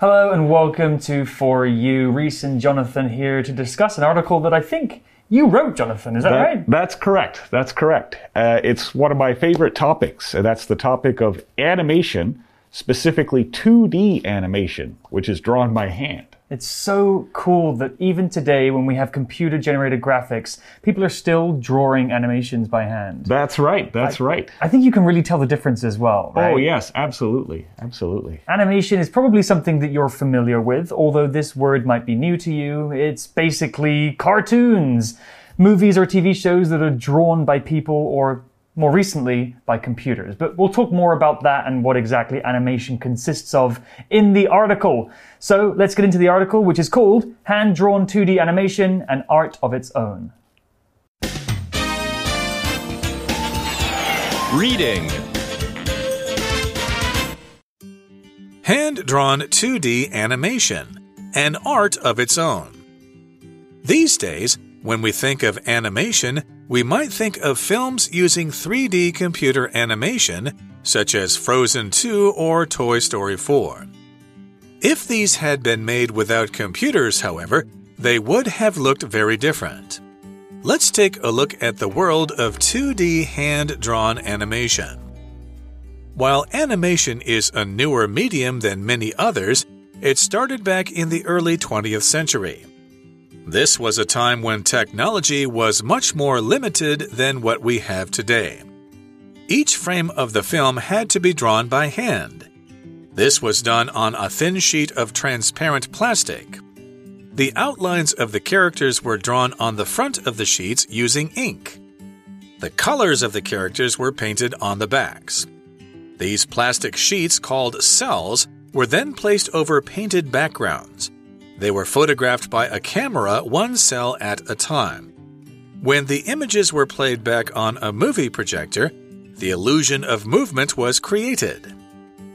Hello and welcome to For You. Reese and Jonathan here to discuss an article that I think you wrote, Jonathan. Is that, That- right? That's correct. That's correct. Uh, it's one of my favorite topics. and That's the topic of animation, specifically 2D animation, which is drawn by hand. It's so cool that even today, when we have computer generated graphics, people are still drawing animations by hand. That's right. That's right. I think you can really tell the difference as well, oh, right? Oh, yes, absolutely. Absolutely. Animation is probably something that you're familiar with, although this word might be new to you. It's basically cartoons, movies or TV shows that are drawn by people or more recently by computers. But we'll talk more about that and what exactly animation consists of in the article. So let's get into the article, which is called Hand Drawn 2D Animation An Art of Its Own. Reading Hand drawn 2D animation, an art of its own. These days, when we think of animation, we might think of films using 3D computer animation, such as Frozen 2 or Toy Story 4. If these had been made without computers, however, they would have looked very different. Let's take a look at the world of 2D hand drawn animation. While animation is a newer medium than many others, it started back in the early 20th century. This was a time when technology was much more limited than what we have today. Each frame of the film had to be drawn by hand. This was done on a thin sheet of transparent plastic. The outlines of the characters were drawn on the front of the sheets using ink. The colors of the characters were painted on the backs. These plastic sheets, called cells, were then placed over painted backgrounds. They were photographed by a camera, one cell at a time. When the images were played back on a movie projector, the illusion of movement was created.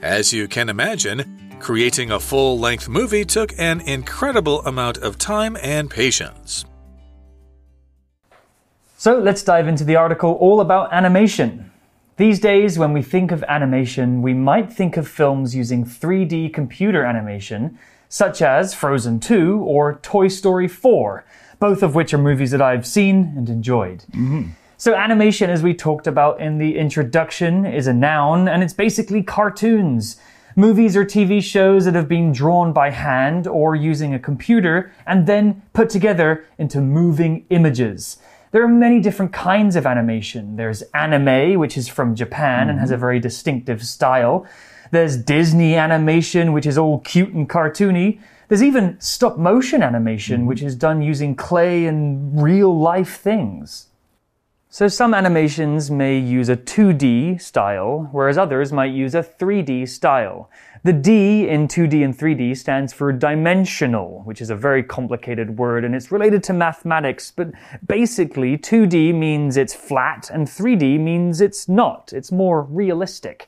As you can imagine, creating a full length movie took an incredible amount of time and patience. So let's dive into the article all about animation. These days, when we think of animation, we might think of films using 3D computer animation, such as Frozen 2 or Toy Story 4, both of which are movies that I've seen and enjoyed. So, animation, as we talked about in the introduction, is a noun and it's basically cartoons. Movies or TV shows that have been drawn by hand or using a computer and then put together into moving images. There are many different kinds of animation. There's anime, which is from Japan and has a mm-hmm. very distinctive style. There's Disney animation, which is all cute and cartoony. There's even stop motion animation, mm-hmm. which is done using clay and real life things. So some animations may use a 2D style, whereas others might use a 3D style. The D in 2D and 3D stands for dimensional, which is a very complicated word and it's related to mathematics, but basically 2D means it's flat and 3D means it's not. It's more realistic.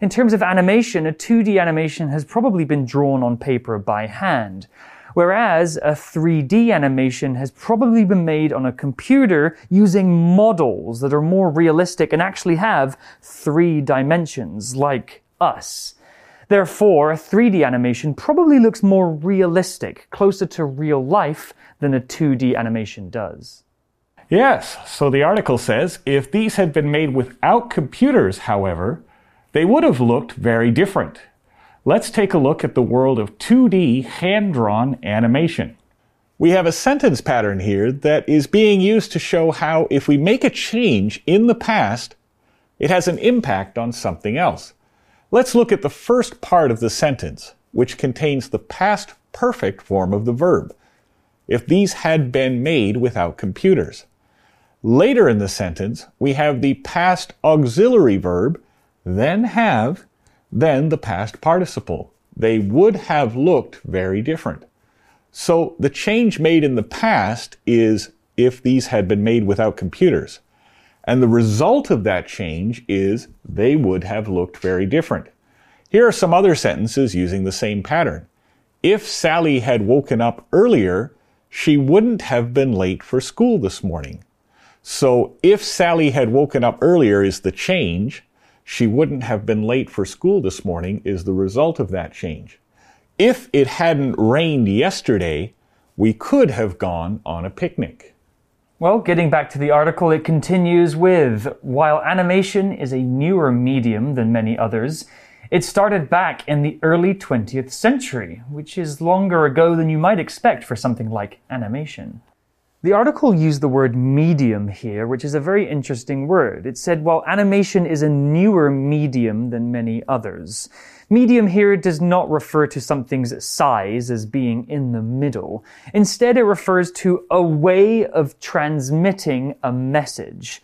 In terms of animation, a 2D animation has probably been drawn on paper by hand, whereas a 3D animation has probably been made on a computer using models that are more realistic and actually have three dimensions, like us. Therefore, a 3D animation probably looks more realistic, closer to real life than a 2D animation does. Yes, so the article says if these had been made without computers, however, they would have looked very different. Let's take a look at the world of 2D hand drawn animation. We have a sentence pattern here that is being used to show how if we make a change in the past, it has an impact on something else. Let's look at the first part of the sentence, which contains the past perfect form of the verb. If these had been made without computers. Later in the sentence, we have the past auxiliary verb, then have, then the past participle. They would have looked very different. So the change made in the past is if these had been made without computers. And the result of that change is they would have looked very different. Here are some other sentences using the same pattern. If Sally had woken up earlier, she wouldn't have been late for school this morning. So if Sally had woken up earlier is the change, she wouldn't have been late for school this morning is the result of that change. if it hadn't rained yesterday, we could have gone on a picnic. Well, getting back to the article, it continues with While animation is a newer medium than many others, it started back in the early 20th century, which is longer ago than you might expect for something like animation. The article used the word medium here, which is a very interesting word. It said, while animation is a newer medium than many others. Medium here does not refer to something's size as being in the middle. Instead, it refers to a way of transmitting a message.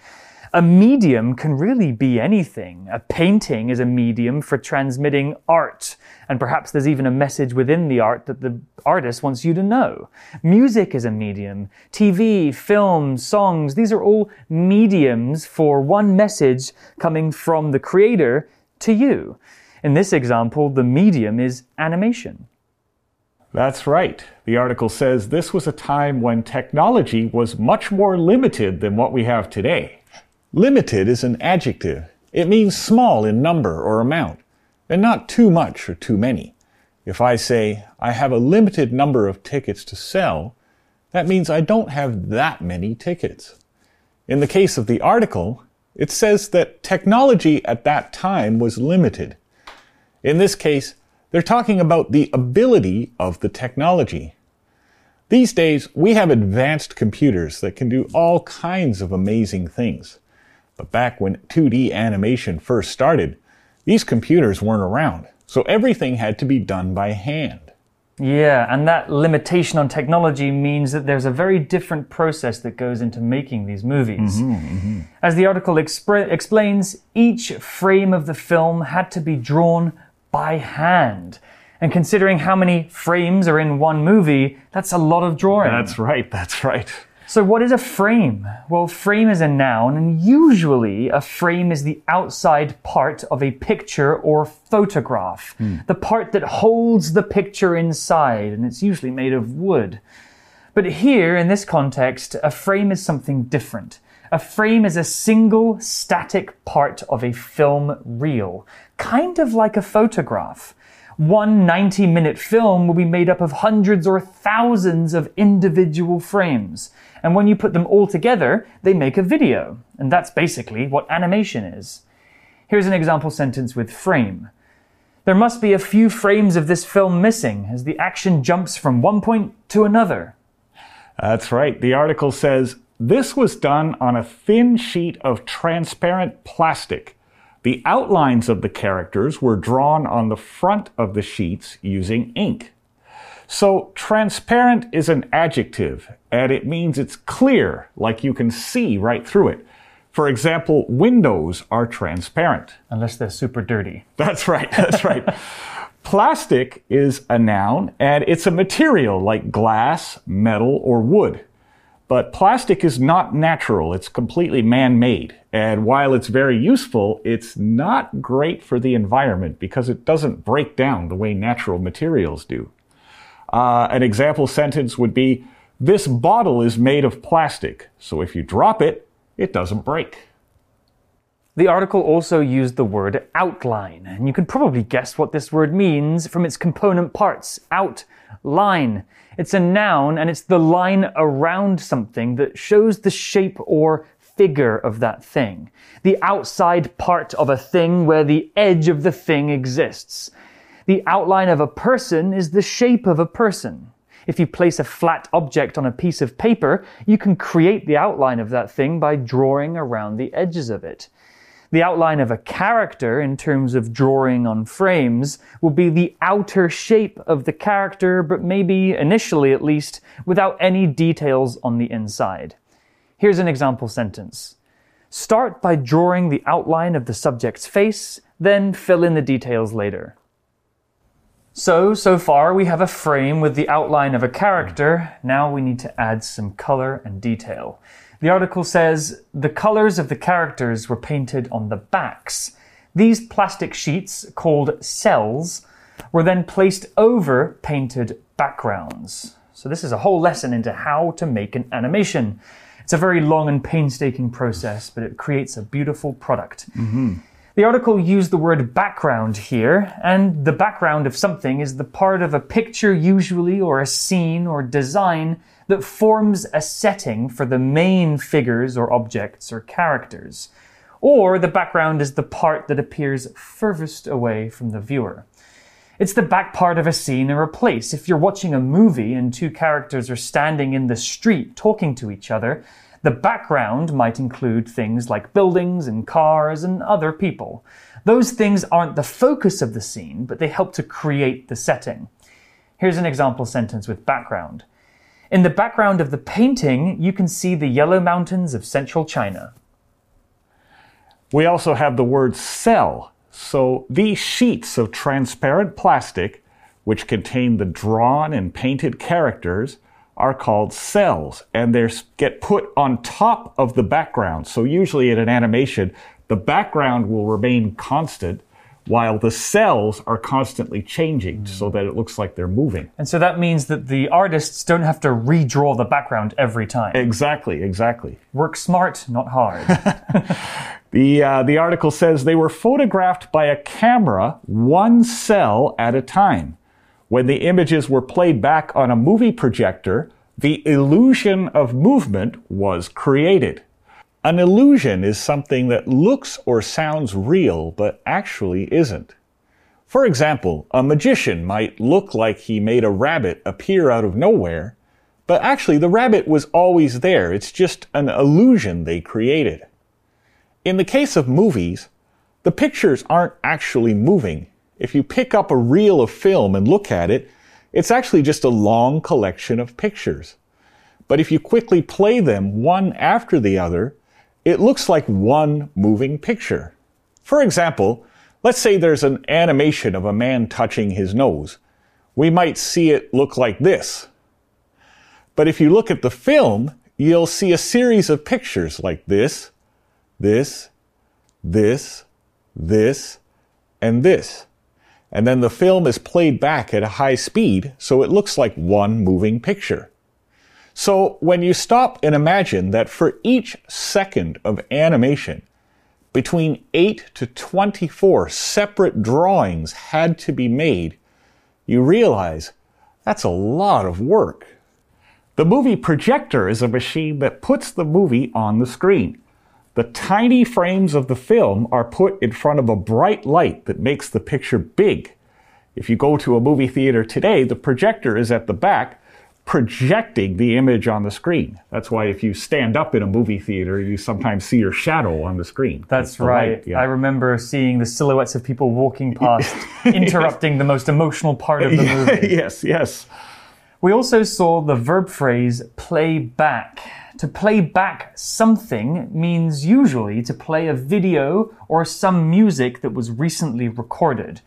A medium can really be anything. A painting is a medium for transmitting art, and perhaps there's even a message within the art that the artist wants you to know. Music is a medium. TV, film, songs, these are all mediums for one message coming from the creator to you. In this example, the medium is animation. That's right. The article says this was a time when technology was much more limited than what we have today. Limited is an adjective. It means small in number or amount, and not too much or too many. If I say, I have a limited number of tickets to sell, that means I don't have that many tickets. In the case of the article, it says that technology at that time was limited. In this case, they're talking about the ability of the technology. These days, we have advanced computers that can do all kinds of amazing things. But back when 2D animation first started, these computers weren't around, so everything had to be done by hand. Yeah, and that limitation on technology means that there's a very different process that goes into making these movies. Mm -hmm, mm -hmm. As the article explains, each frame of the film had to be drawn by hand. And considering how many frames are in one movie, that's a lot of drawing. That's right, that's right. So, what is a frame? Well, frame is a noun, and usually a frame is the outside part of a picture or photograph. Mm. The part that holds the picture inside, and it's usually made of wood. But here, in this context, a frame is something different. A frame is a single static part of a film reel, kind of like a photograph. One 90 minute film will be made up of hundreds or thousands of individual frames. And when you put them all together, they make a video. And that's basically what animation is. Here's an example sentence with frame. There must be a few frames of this film missing as the action jumps from one point to another. That's right. The article says this was done on a thin sheet of transparent plastic. The outlines of the characters were drawn on the front of the sheets using ink. So transparent is an adjective, and it means it's clear, like you can see right through it. For example, windows are transparent. Unless they're super dirty. That's right, that's right. Plastic is a noun, and it's a material like glass, metal, or wood. But plastic is not natural, it's completely man made. And while it's very useful, it's not great for the environment because it doesn't break down the way natural materials do. Uh, an example sentence would be This bottle is made of plastic, so if you drop it, it doesn't break. The article also used the word outline, and you can probably guess what this word means from its component parts. Outline. It's a noun, and it's the line around something that shows the shape or figure of that thing. The outside part of a thing where the edge of the thing exists. The outline of a person is the shape of a person. If you place a flat object on a piece of paper, you can create the outline of that thing by drawing around the edges of it. The outline of a character, in terms of drawing on frames, will be the outer shape of the character, but maybe, initially at least, without any details on the inside. Here's an example sentence. Start by drawing the outline of the subject's face, then fill in the details later. So, so far we have a frame with the outline of a character. Now we need to add some color and detail. The article says the colors of the characters were painted on the backs. These plastic sheets, called cells, were then placed over painted backgrounds. So, this is a whole lesson into how to make an animation. It's a very long and painstaking process, but it creates a beautiful product. Mm -hmm. The article used the word background here, and the background of something is the part of a picture, usually, or a scene or design that forms a setting for the main figures or objects or characters. Or the background is the part that appears furthest away from the viewer. It's the back part of a scene or a place. If you're watching a movie and two characters are standing in the street talking to each other, the background might include things like buildings and cars and other people. Those things aren't the focus of the scene, but they help to create the setting. Here's an example sentence with background. In the background of the painting, you can see the yellow mountains of central China. We also have the word cell. So these sheets of transparent plastic, which contain the drawn and painted characters, are called cells and they get put on top of the background. So usually in an animation, the background will remain constant while the cells are constantly changing mm. so that it looks like they're moving. And so that means that the artists don't have to redraw the background every time. Exactly, exactly. Work smart, not hard. the, uh, the article says they were photographed by a camera, one cell at a time. When the images were played back on a movie projector, the illusion of movement was created. An illusion is something that looks or sounds real but actually isn't. For example, a magician might look like he made a rabbit appear out of nowhere, but actually the rabbit was always there. It's just an illusion they created. In the case of movies, the pictures aren't actually moving. If you pick up a reel of film and look at it, it's actually just a long collection of pictures. But if you quickly play them one after the other, it looks like one moving picture. For example, let's say there's an animation of a man touching his nose. We might see it look like this. But if you look at the film, you'll see a series of pictures like this, this, this, this, and this. And then the film is played back at a high speed, so it looks like one moving picture. So when you stop and imagine that for each second of animation, between 8 to 24 separate drawings had to be made, you realize that's a lot of work. The movie projector is a machine that puts the movie on the screen. The tiny frames of the film are put in front of a bright light that makes the picture big. If you go to a movie theater today, the projector is at the back projecting the image on the screen. That's why if you stand up in a movie theater, you sometimes see your shadow on the screen. That's, That's right. Yeah. I remember seeing the silhouettes of people walking past, interrupting yes. the most emotional part of the movie. yes, yes. We also saw the verb phrase play back. To play back something means usually to play a video or some music that was recently recorded.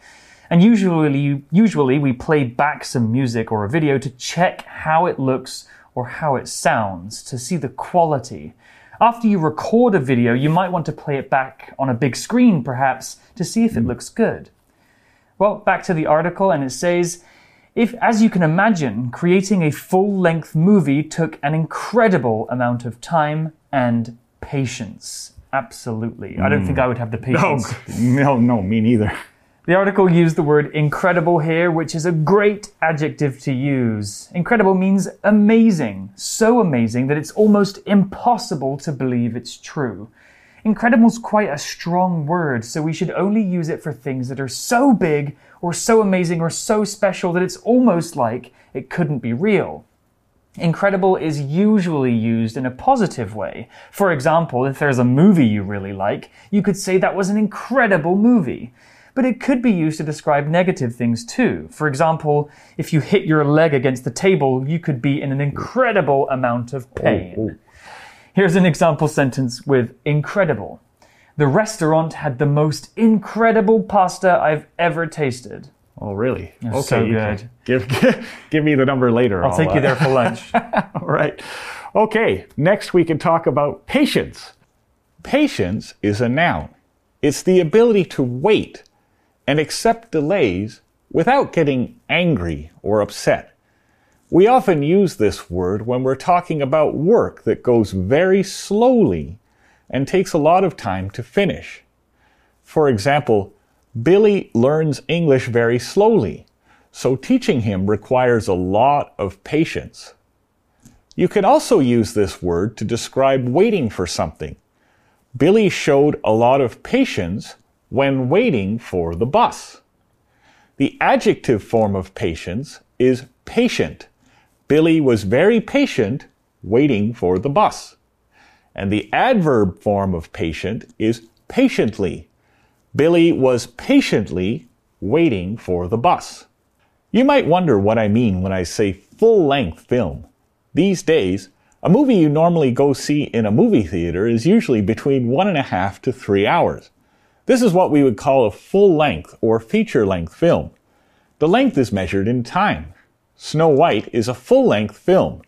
And usually, usually we play back some music or a video to check how it looks or how it sounds, to see the quality. After you record a video, you might want to play it back on a big screen, perhaps, to see if it hmm. looks good. Well, back to the article, and it says, if, as you can imagine, creating a full length movie took an incredible amount of time and patience. Absolutely. I don't think mm. I would have the patience. No, no, no, me neither. The article used the word incredible here, which is a great adjective to use. Incredible means amazing, so amazing that it's almost impossible to believe it's true. Incredible is quite a strong word, so we should only use it for things that are so big or so amazing or so special that it's almost like it couldn't be real. Incredible is usually used in a positive way. For example, if there's a movie you really like, you could say that was an incredible movie but it could be used to describe negative things too. For example, if you hit your leg against the table, you could be in an incredible amount of oh, oh. pain. Here's an example sentence with incredible. The restaurant had the most incredible pasta I've ever tasted. Oh, really? okay, so good. Give, give, give me the number later. I'll, I'll take uh, you there for lunch. All right. Okay, next we can talk about patience. Patience is a noun. It's the ability to wait and accept delays without getting angry or upset. We often use this word when we're talking about work that goes very slowly and takes a lot of time to finish. For example, Billy learns English very slowly, so teaching him requires a lot of patience. You can also use this word to describe waiting for something. Billy showed a lot of patience when waiting for the bus. The adjective form of patience is patient. Billy was very patient waiting for the bus. And the adverb form of patient is patiently. Billy was patiently waiting for the bus. You might wonder what I mean when I say full length film. These days, a movie you normally go see in a movie theater is usually between one and a half to three hours. This is what we would call a full length or feature length film. The length is measured in time. Snow White is a full length film.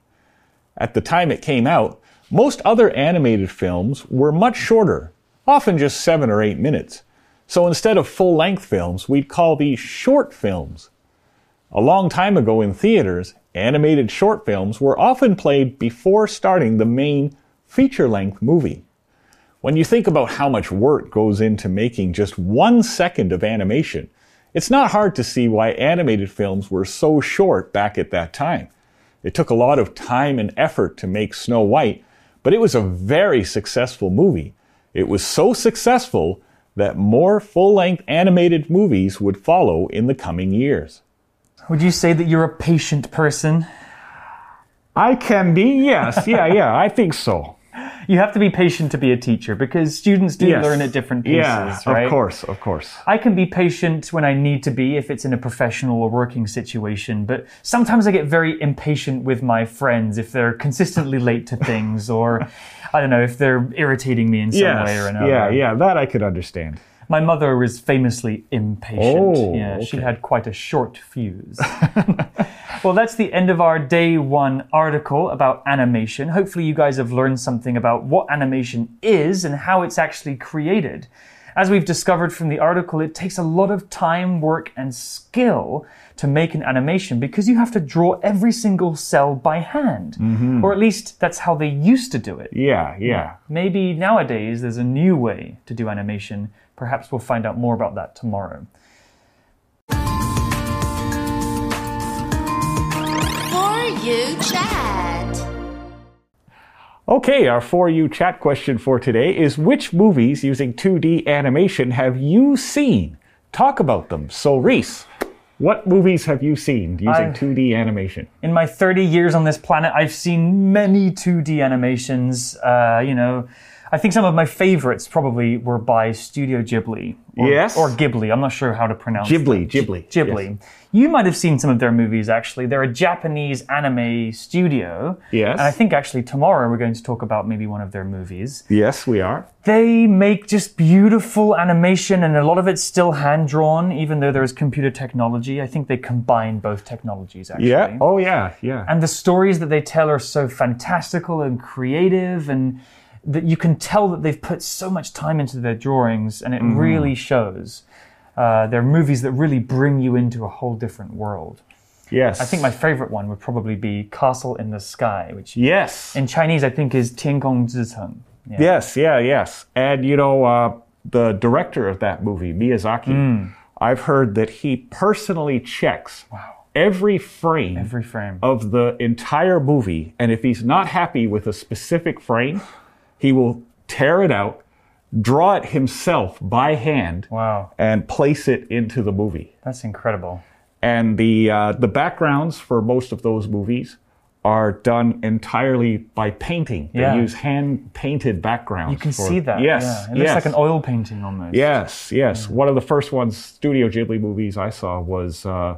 At the time it came out, most other animated films were much shorter, often just seven or eight minutes. So instead of full length films, we'd call these short films. A long time ago in theaters, animated short films were often played before starting the main feature length movie. When you think about how much work goes into making just one second of animation, it's not hard to see why animated films were so short back at that time. It took a lot of time and effort to make Snow White, but it was a very successful movie. It was so successful that more full length animated movies would follow in the coming years. Would you say that you're a patient person? I can be, yes. Yeah, yeah, I think so. You have to be patient to be a teacher because students do Yes. learn at different paces, Yeah, right? of course, of course. I can be patient when I need to be if it's in a professional or working situation, but sometimes I get very impatient with my friends if they're consistently late to things or I don't know if they're irritating me in some Yes, way or another. yeah, yeah, that I could understand. My mother was famously impatient. Oh, yeah, she had quite a short fuse. well, that's the end of our day one article about animation. Hopefully, you guys have learned something about what animation is and how it's actually created. As we've discovered from the article, it takes a lot of time, work, and skill to make an animation because you have to draw every single cell by hand. Mm-hmm. Or at least that's how they used to do it. Yeah, yeah. Maybe nowadays there's a new way to do animation. Perhaps we'll find out more about that tomorrow. You chat. Okay, our For You chat question for today is which movies using 2D animation have you seen? Talk about them. So, Reese, what movies have you seen using I've- 2D animation? In my 30 years on this planet, I've seen many 2D animations. Uh, you know, I think some of my favorites probably were by Studio Ghibli. Or, Yes. Or Ghibli. I'm not sure how to pronounce Ghibli, Ghibli. Ghibli. You might have seen some of their movies actually. They're a Japanese anime studio. Yes. And I think actually tomorrow we're going to talk about maybe one of their movies. Yes, we are. They make just beautiful animation, and a lot of it's still hand drawn, even though there's computer technology. I think they combine both technologies actually. Yeah. Oh, yeah, yeah. And the stories that they tell are so fantastical and creative, and that you can tell that they've put so much time into their drawings and it mm. really shows. Uh, they're movies that really bring you into a whole different world. Yes. I think my favorite one would probably be Castle in the Sky, which yes. in Chinese I think is Tian Kong Zhiceng. Yeah. Yes, yeah, yes. And you know, uh, the director of that movie, Miyazaki, mm. I've heard that he personally checks wow. every frame every frame of the entire movie, and if he's not happy with a specific frame, he will tear it out, draw it himself by hand, Wow, and place it into the movie. that's incredible. And the uh, the backgrounds for most of those movies are done entirely by painting. Yeah. They use hand painted backgrounds. You can for- see that. Yes, yeah. It looks yes. like an oil painting almost. Yes, yes. One of the first ones, Studio Ghibli movies I saw was uh,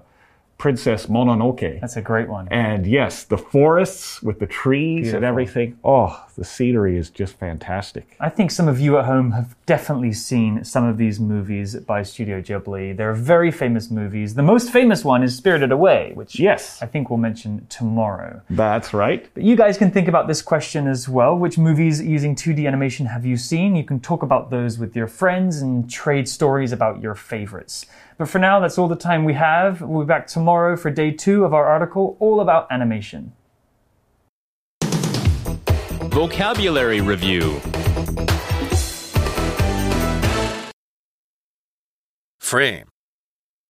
Princess Mononoke. That's a great one. And yes, the forests with the trees and everything. Oh, the scenery is just fantastic. I think some of you at home have definitely seen some of these movies by Studio Ghibli. They're very famous movies. The most famous one is Spirited Away, which Yes, I think we'll mention tomorrow. that's right. But you guys can think about this question as well. Which movies using 2D animation have you seen? You can talk about those with your friends and trade stories about your favorites. But for now, that's all the time we have. We'll be back tomorrow for day two of our article all about animation. Vocabulary Review Frame.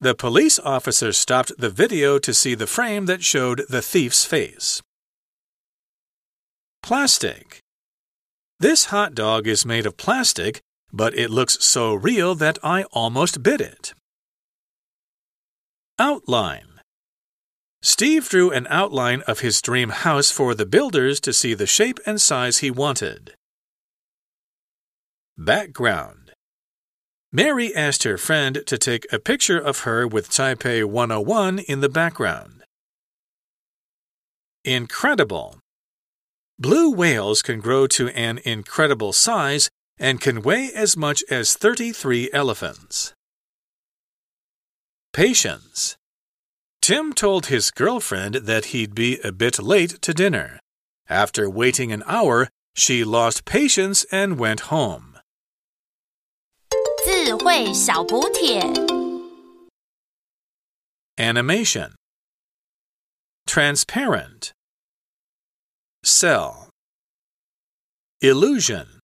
The police officer stopped the video to see the frame that showed the thief's face. Plastic. This hot dog is made of plastic, but it looks so real that I almost bit it. Outline. Steve drew an outline of his dream house for the builders to see the shape and size he wanted. Background Mary asked her friend to take a picture of her with Taipei 101 in the background. Incredible. Blue whales can grow to an incredible size and can weigh as much as 33 elephants. Patience. Tim told his girlfriend that he'd be a bit late to dinner. After waiting an hour, she lost patience and went home. 智慧小补帖 Animation Transparent Cell Illusion